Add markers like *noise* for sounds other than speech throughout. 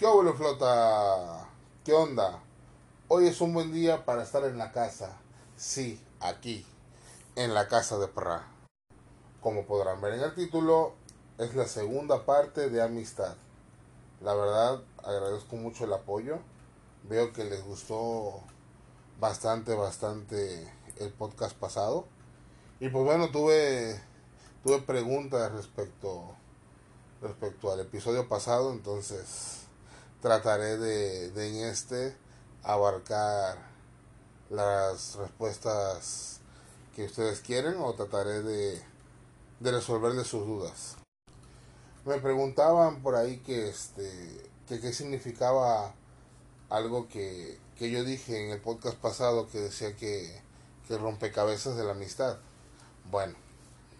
¿Qué abuelo flota? ¿Qué onda? Hoy es un buen día para estar en la casa. Sí, aquí, en la casa de Perra. Como podrán ver en el título, es la segunda parte de Amistad. La verdad, agradezco mucho el apoyo. Veo que les gustó bastante, bastante el podcast pasado. Y pues bueno, tuve, tuve preguntas respecto, respecto al episodio pasado, entonces trataré de, de en este abarcar las respuestas que ustedes quieren o trataré de, de resolverles sus dudas. Me preguntaban por ahí que este que qué significaba algo que, que yo dije en el podcast pasado que decía que, que rompecabezas de la amistad. Bueno,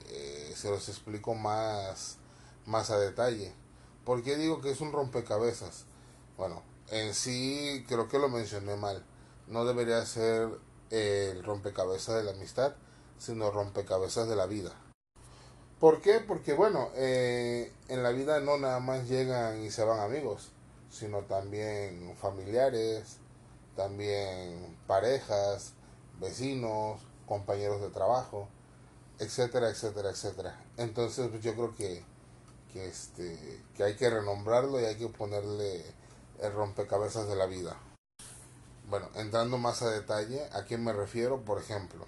eh, se los explico más, más a detalle. ¿Por qué digo que es un rompecabezas? Bueno, en sí creo que lo mencioné mal. No debería ser el rompecabezas de la amistad, sino rompecabezas de la vida. ¿Por qué? Porque bueno, eh, en la vida no nada más llegan y se van amigos, sino también familiares, también parejas, vecinos, compañeros de trabajo, etcétera, etcétera, etcétera. Entonces pues, yo creo que, que, este, que hay que renombrarlo y hay que ponerle el rompecabezas de la vida. Bueno, entrando más a detalle, ¿a quién me refiero? Por ejemplo,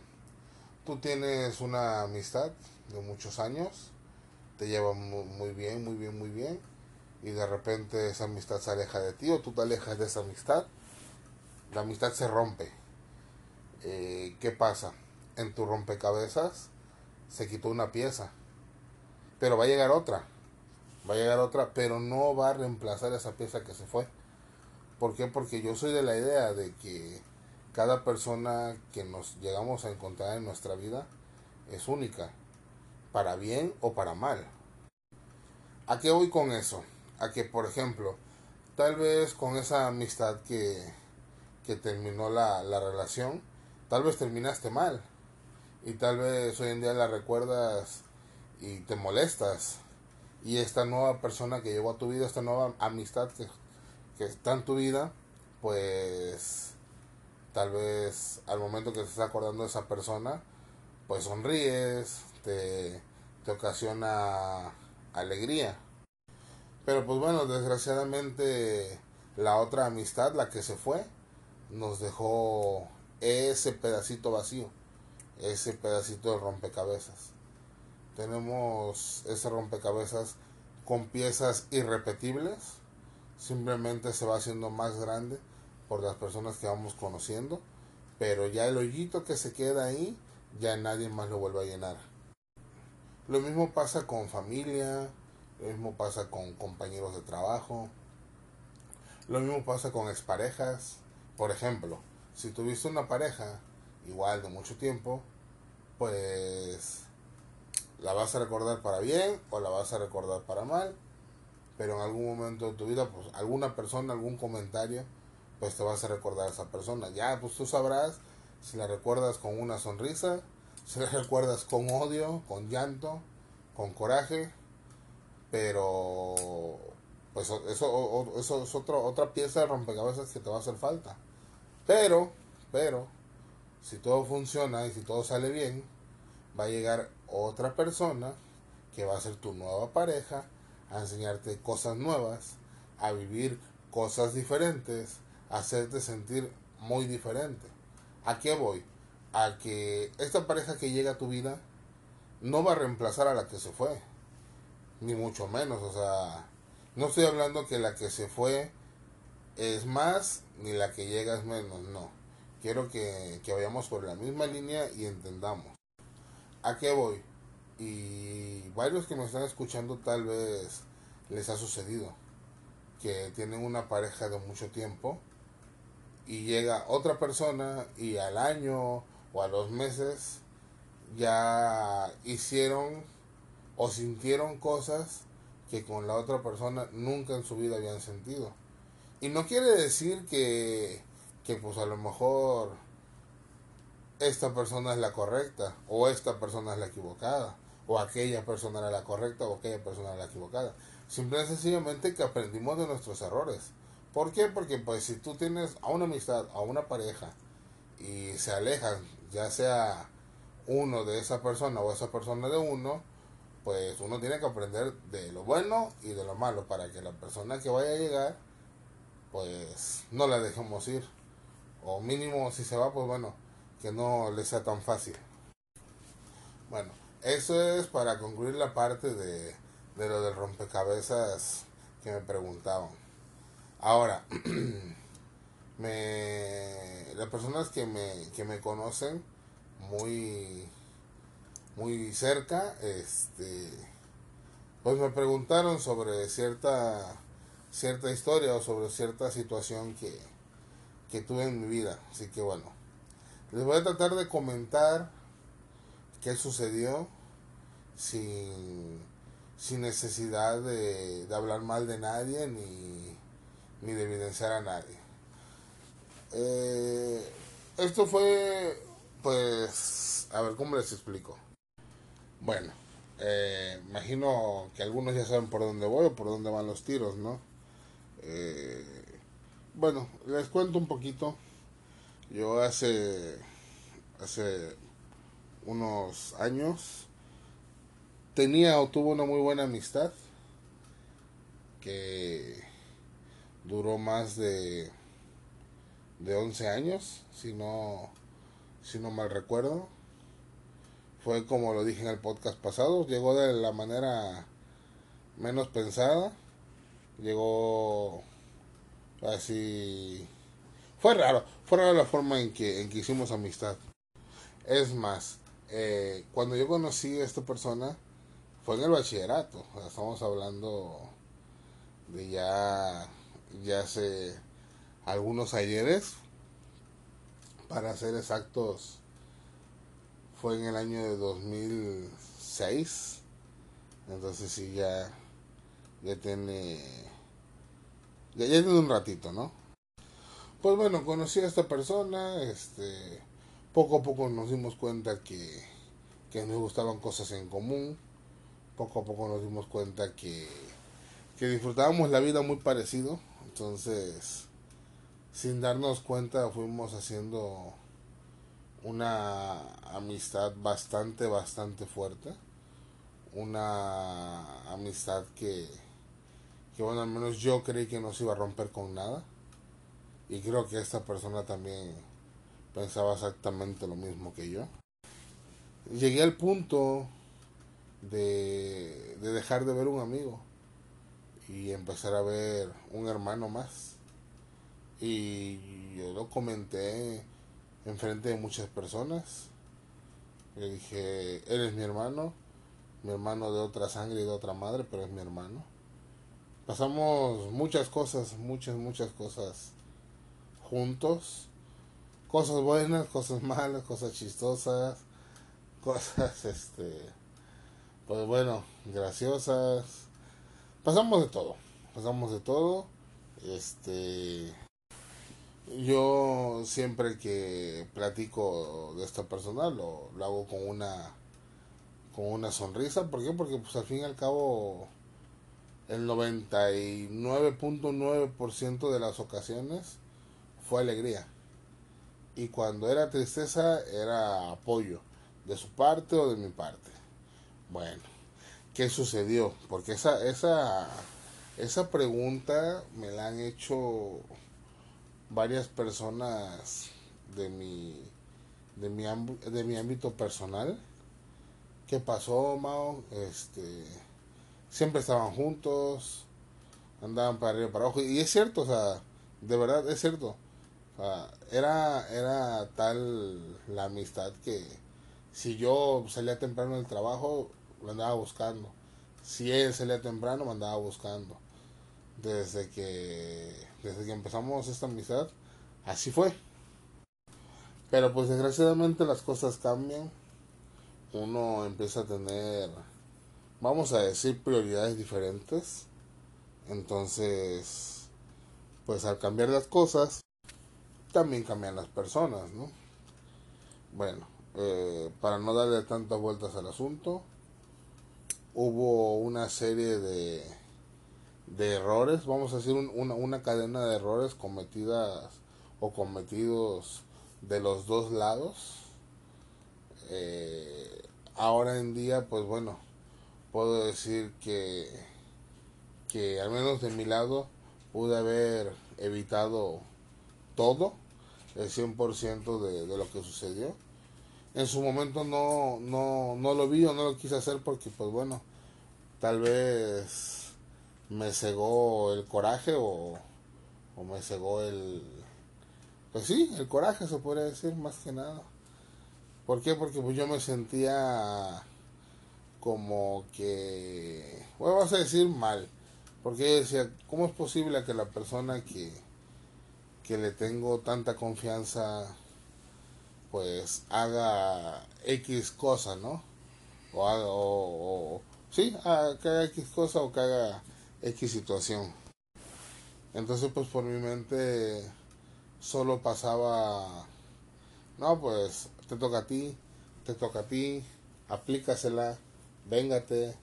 tú tienes una amistad de muchos años, te lleva muy bien, muy bien, muy bien, y de repente esa amistad se aleja de ti o tú te alejas de esa amistad, la amistad se rompe. Eh, ¿Qué pasa? En tu rompecabezas se quitó una pieza, pero va a llegar otra, va a llegar otra, pero no va a reemplazar esa pieza que se fue. ¿Por qué? Porque yo soy de la idea de que cada persona que nos llegamos a encontrar en nuestra vida es única, para bien o para mal. ¿A qué voy con eso? A que, por ejemplo, tal vez con esa amistad que, que terminó la, la relación, tal vez terminaste mal. Y tal vez hoy en día la recuerdas y te molestas. Y esta nueva persona que llegó a tu vida, esta nueva amistad que que está en tu vida, pues tal vez al momento que te estás acordando de esa persona, pues sonríes, te, te ocasiona alegría. Pero pues bueno, desgraciadamente la otra amistad, la que se fue, nos dejó ese pedacito vacío, ese pedacito de rompecabezas. Tenemos ese rompecabezas con piezas irrepetibles simplemente se va haciendo más grande por las personas que vamos conociendo, pero ya el hoyito que se queda ahí, ya nadie más lo vuelve a llenar. Lo mismo pasa con familia, lo mismo pasa con compañeros de trabajo, lo mismo pasa con exparejas. Por ejemplo, si tuviste una pareja igual de mucho tiempo, pues la vas a recordar para bien o la vas a recordar para mal pero en algún momento de tu vida, pues alguna persona, algún comentario, pues te vas a recordar a esa persona. Ya, pues tú sabrás si la recuerdas con una sonrisa, si la *laughs* recuerdas con odio, con llanto, con coraje, pero pues eso, eso es otro, otra pieza de rompecabezas que te va a hacer falta. Pero, pero, si todo funciona y si todo sale bien, va a llegar otra persona que va a ser tu nueva pareja a enseñarte cosas nuevas, a vivir cosas diferentes, a hacerte sentir muy diferente. ¿A qué voy? A que esta pareja que llega a tu vida no va a reemplazar a la que se fue, ni mucho menos, o sea, no estoy hablando que la que se fue es más, ni la que llega es menos, no. Quiero que, que vayamos por la misma línea y entendamos. ¿A qué voy? y varios que me están escuchando tal vez les ha sucedido que tienen una pareja de mucho tiempo y llega otra persona y al año o a los meses ya hicieron o sintieron cosas que con la otra persona nunca en su vida habían sentido. Y no quiere decir que, que pues a lo mejor esta persona es la correcta o esta persona es la equivocada o aquella persona era la correcta o aquella persona era la equivocada. Simple y sencillamente que aprendimos de nuestros errores. ¿Por qué? Porque pues si tú tienes a una amistad, a una pareja y se alejan, ya sea uno de esa persona o esa persona de uno, pues uno tiene que aprender de lo bueno y de lo malo para que la persona que vaya a llegar, pues no la dejemos ir. O mínimo si se va, pues bueno, que no le sea tan fácil. Bueno, eso es para concluir la parte de, de lo del rompecabezas que me preguntaban. Ahora, *clears throat* me, las personas que me, que me conocen muy muy cerca, este, pues me preguntaron sobre cierta, cierta historia o sobre cierta situación que, que tuve en mi vida. Así que bueno, les voy a tratar de comentar qué sucedió sin, sin necesidad de, de hablar mal de nadie ni, ni de evidenciar a nadie. Eh, esto fue, pues, a ver, ¿cómo les explico? Bueno, eh, imagino que algunos ya saben por dónde voy o por dónde van los tiros, ¿no? Eh, bueno, les cuento un poquito. Yo hace, hace unos años tenía o tuve una muy buena amistad que duró más de, de 11 años, si no, si no mal recuerdo fue como lo dije en el podcast pasado, llegó de la manera menos pensada, llegó así, fue raro, fue raro la forma en que, en que hicimos amistad. Es más, eh, cuando yo conocí a esta persona, fue en el bachillerato, estamos hablando de ya, ya hace algunos ayeres, para ser exactos, fue en el año de 2006. Entonces sí, ya, ya tiene, ya, ya tiene un ratito, ¿no? Pues bueno, conocí a esta persona, este, poco a poco nos dimos cuenta que, que nos gustaban cosas en común, poco a poco nos dimos cuenta que, que disfrutábamos la vida muy parecido, entonces sin darnos cuenta fuimos haciendo una amistad bastante, bastante fuerte. Una amistad que, que, bueno, al menos yo creí que no se iba a romper con nada. Y creo que esta persona también pensaba exactamente lo mismo que yo. Llegué al punto de, de dejar de ver un amigo y empezar a ver un hermano más. Y yo lo comenté enfrente de muchas personas. Le dije, él es mi hermano, mi hermano de otra sangre y de otra madre, pero es mi hermano. Pasamos muchas cosas, muchas, muchas cosas juntos. Cosas buenas, cosas malas, cosas chistosas, *laughs* cosas, este, pues bueno, graciosas. Pasamos de todo, pasamos de todo. Este, yo siempre que platico de esta persona lo, hago con una con una sonrisa. ¿Por qué? Porque pues al fin y al cabo el 99.9% de las ocasiones fue alegría. Y cuando era tristeza era apoyo de su parte o de mi parte. Bueno, ¿qué sucedió? Porque esa esa esa pregunta me la han hecho varias personas de mi de mi, de mi ámbito personal. ¿Qué pasó, Mao? Este, siempre estaban juntos, andaban para arriba y para abajo. Y es cierto, o sea, de verdad es cierto. era, era tal la amistad que si yo salía temprano del trabajo, lo andaba buscando. Si él salía temprano, me andaba buscando. Desde que desde que empezamos esta amistad, así fue. Pero pues desgraciadamente las cosas cambian. Uno empieza a tener, vamos a decir, prioridades diferentes. Entonces, pues al cambiar las cosas, también cambian las personas, ¿no? Bueno, eh, para no darle tantas vueltas al asunto, hubo una serie de de errores, vamos a decir una, una cadena de errores cometidas o cometidos de los dos lados. Eh, ahora en día, pues bueno, puedo decir que, que al menos de mi lado pude haber evitado todo, el 100% de, de lo que sucedió. En su momento no, no, no lo vi o no lo quise hacer porque, pues bueno, tal vez me cegó el coraje o, o me cegó el... Pues sí, el coraje se podría decir más que nada. ¿Por qué? Porque pues yo me sentía como que, bueno, vamos a decir mal, porque yo decía, ¿cómo es posible que la persona que, que le tengo tanta confianza, pues haga X cosa, ¿no? O haga, o, sí, que haga X cosa o que haga X situación. Entonces, pues por mi mente solo pasaba, no, pues te toca a ti, te toca a ti, aplícasela, véngate,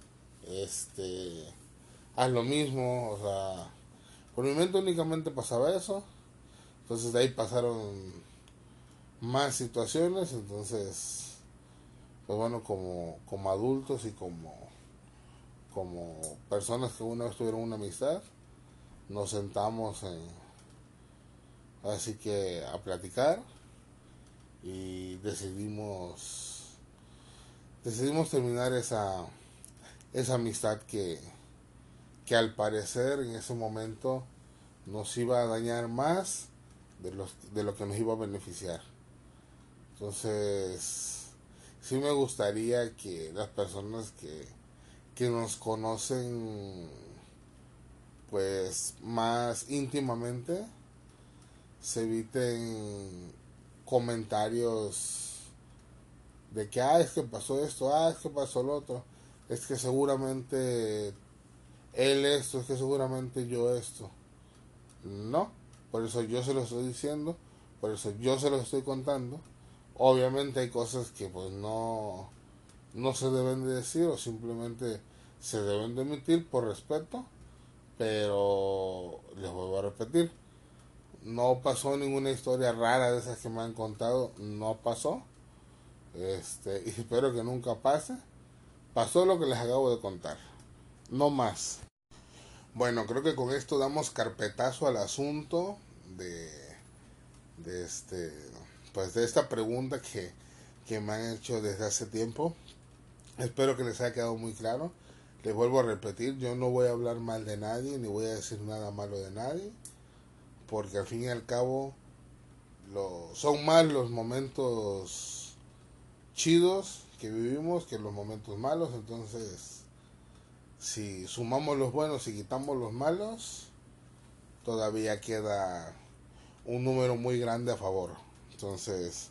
este, haz lo mismo, o sea, por mi mente únicamente pasaba eso, entonces de ahí pasaron más situaciones, entonces, pues bueno, como, como adultos y como, como personas que una vez tuvieron una amistad, nos sentamos en, así que a platicar y decidimos decidimos terminar esa, esa amistad que, que al parecer en ese momento nos iba a dañar más de, los, de lo que nos iba a beneficiar. Entonces, sí me gustaría que las personas que, que nos conocen pues más íntimamente se eviten comentarios de que, ah, es que pasó esto, ah, es que pasó lo otro, es que seguramente él esto, es que seguramente yo esto. No, por eso yo se lo estoy diciendo, por eso yo se lo estoy contando. Obviamente hay cosas que pues no, no se deben de decir o simplemente se deben de emitir por respeto, pero les vuelvo a repetir, no pasó ninguna historia rara de esas que me han contado, no pasó este, y espero que nunca pase. Pasó lo que les acabo de contar. No más. Bueno, creo que con esto damos carpetazo al asunto de, de este, pues de esta pregunta que, que me han hecho desde hace tiempo. Espero que les haya quedado muy claro. Les vuelvo a repetir, yo no voy a hablar mal de nadie, ni voy a decir nada malo de nadie, porque al fin y al cabo lo, son más los momentos chidos que vivimos que los momentos malos. Entonces, si sumamos los buenos y quitamos los malos, todavía queda un número muy grande a favor. Entonces,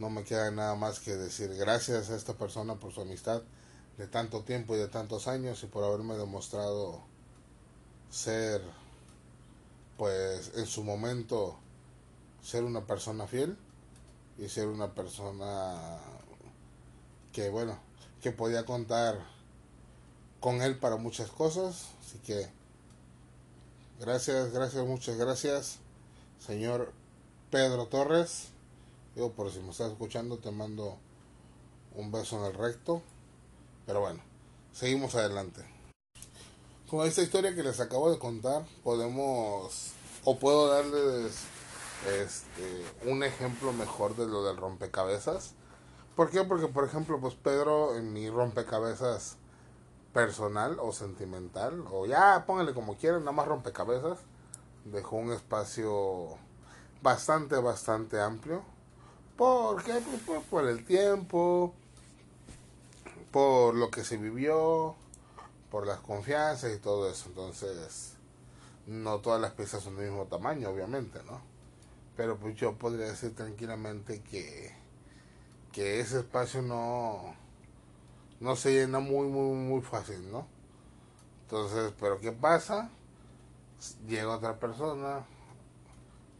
no me queda nada más que decir gracias a esta persona por su amistad de tanto tiempo y de tantos años y por haberme demostrado ser, pues en su momento, ser una persona fiel y ser una persona que bueno, que podía contar con él para muchas cosas. Así que gracias, gracias, muchas gracias, señor Pedro Torres. Yo por si me estás escuchando te mando un beso en el recto. Pero bueno, seguimos adelante. Con esta historia que les acabo de contar, podemos o puedo darles este, un ejemplo mejor de lo del rompecabezas ¿Por qué? Porque, por ejemplo, pues Pedro en mi rompecabezas personal o sentimental, o ya póngale como quieran, nada más rompecabezas, dejó un espacio bastante, bastante amplio. ¿Por qué? Pues por, por el tiempo, por lo que se vivió, por las confianzas y todo eso. Entonces, no todas las piezas son del mismo tamaño, obviamente, ¿no? Pero pues yo podría decir tranquilamente que que ese espacio no, no se llena muy, muy, muy fácil, ¿no? Entonces, pero ¿qué pasa? Llega otra persona,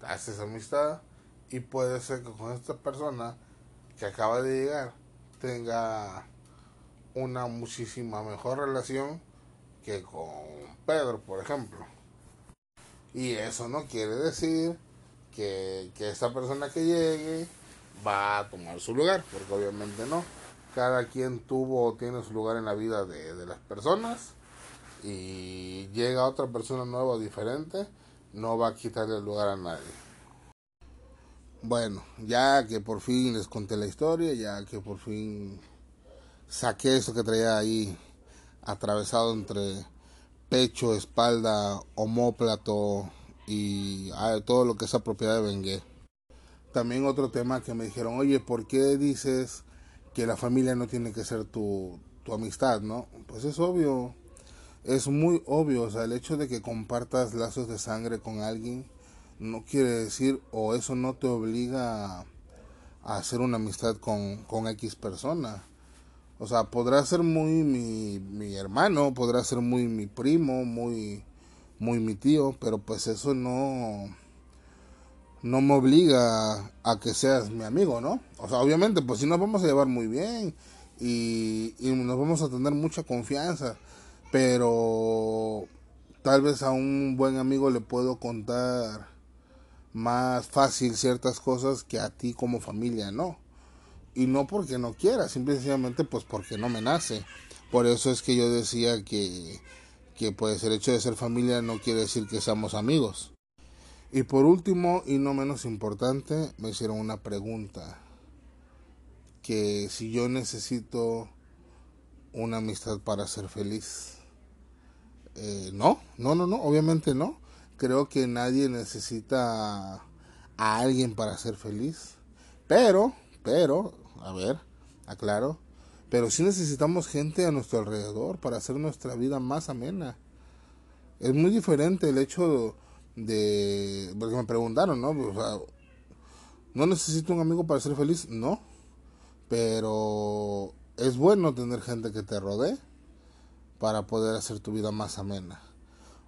haces amistad y puede ser que con esta persona que acaba de llegar tenga una muchísima mejor relación que con Pedro, por ejemplo. Y eso no quiere decir que, que esa persona que llegue va a tomar su lugar, porque obviamente no. Cada quien tuvo o tiene su lugar en la vida de, de las personas y llega otra persona nueva, diferente, no va a quitarle el lugar a nadie. Bueno, ya que por fin les conté la historia, ya que por fin saqué eso que traía ahí atravesado entre pecho, espalda, homóplato y ah, todo lo que es propiedad de Bengué. También otro tema que me dijeron, oye, ¿por qué dices que la familia no tiene que ser tu, tu amistad, no? Pues es obvio, es muy obvio, o sea, el hecho de que compartas lazos de sangre con alguien no quiere decir o eso no te obliga a, hacer una amistad con, con X persona. O sea, podrá ser muy mi, mi hermano, podrá ser muy mi primo, muy, muy mi tío, pero pues eso no, no me obliga a que seas mi amigo, ¿no? O sea, obviamente, pues si nos vamos a llevar muy bien y, y nos vamos a tener mucha confianza, pero tal vez a un buen amigo le puedo contar más fácil ciertas cosas que a ti como familia, ¿no? y no porque no quiera, simplemente pues porque no me nace. Por eso es que yo decía que, que pues el hecho de ser familia no quiere decir que seamos amigos. Y por último, y no menos importante, me hicieron una pregunta. Que si yo necesito una amistad para ser feliz. Eh, no, no, no, no, obviamente no. Creo que nadie necesita a alguien para ser feliz. Pero, pero, a ver, aclaro, pero sí necesitamos gente a nuestro alrededor para hacer nuestra vida más amena. Es muy diferente el hecho de, porque me preguntaron, ¿no? ¿no necesito un amigo para ser feliz? No, pero es bueno tener gente que te rodee para poder hacer tu vida más amena,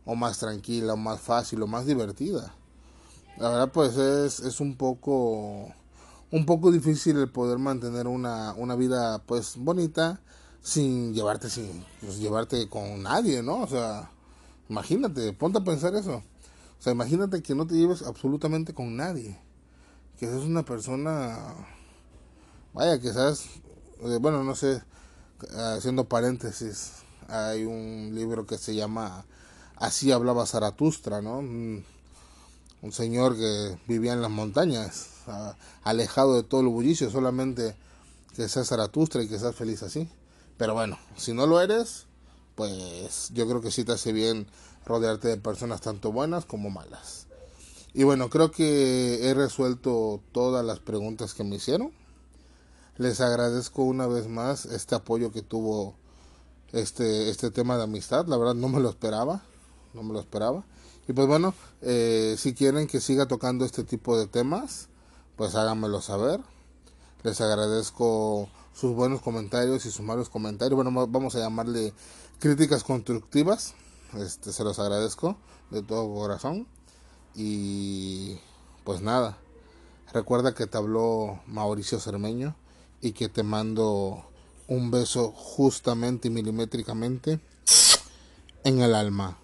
o más tranquila, o más fácil, o más divertida. La verdad, pues es, es un poco un poco difícil el poder mantener una, una vida pues bonita sin llevarte sin pues, llevarte con nadie, ¿no? O sea, imagínate, ponte a pensar eso. O sea, imagínate que no te lleves absolutamente con nadie. Que seas una persona vaya, que seas eh, bueno, no sé, haciendo paréntesis, hay un libro que se llama Así hablaba Zaratustra, ¿no? Un, señor que vivía en las montañas alejado de todo el bullicio, solamente que seas Zaratustra y que seas feliz así. Pero bueno, si no lo eres, pues yo creo que sí te hace bien rodearte de personas tanto buenas como malas. Y bueno, creo que he resuelto todas las preguntas que me hicieron. Les agradezco una vez más este apoyo que tuvo este, este tema de amistad. La verdad no me lo esperaba. No me lo esperaba. Y pues bueno, eh, si quieren que siga tocando este tipo de temas, pues háganmelo saber. Les agradezco sus buenos comentarios y sus malos comentarios. Bueno, vamos a llamarle críticas constructivas. Este, se los agradezco de todo corazón. Y pues nada, recuerda que te habló Mauricio Cermeño y que te mando un beso justamente y milimétricamente en el alma.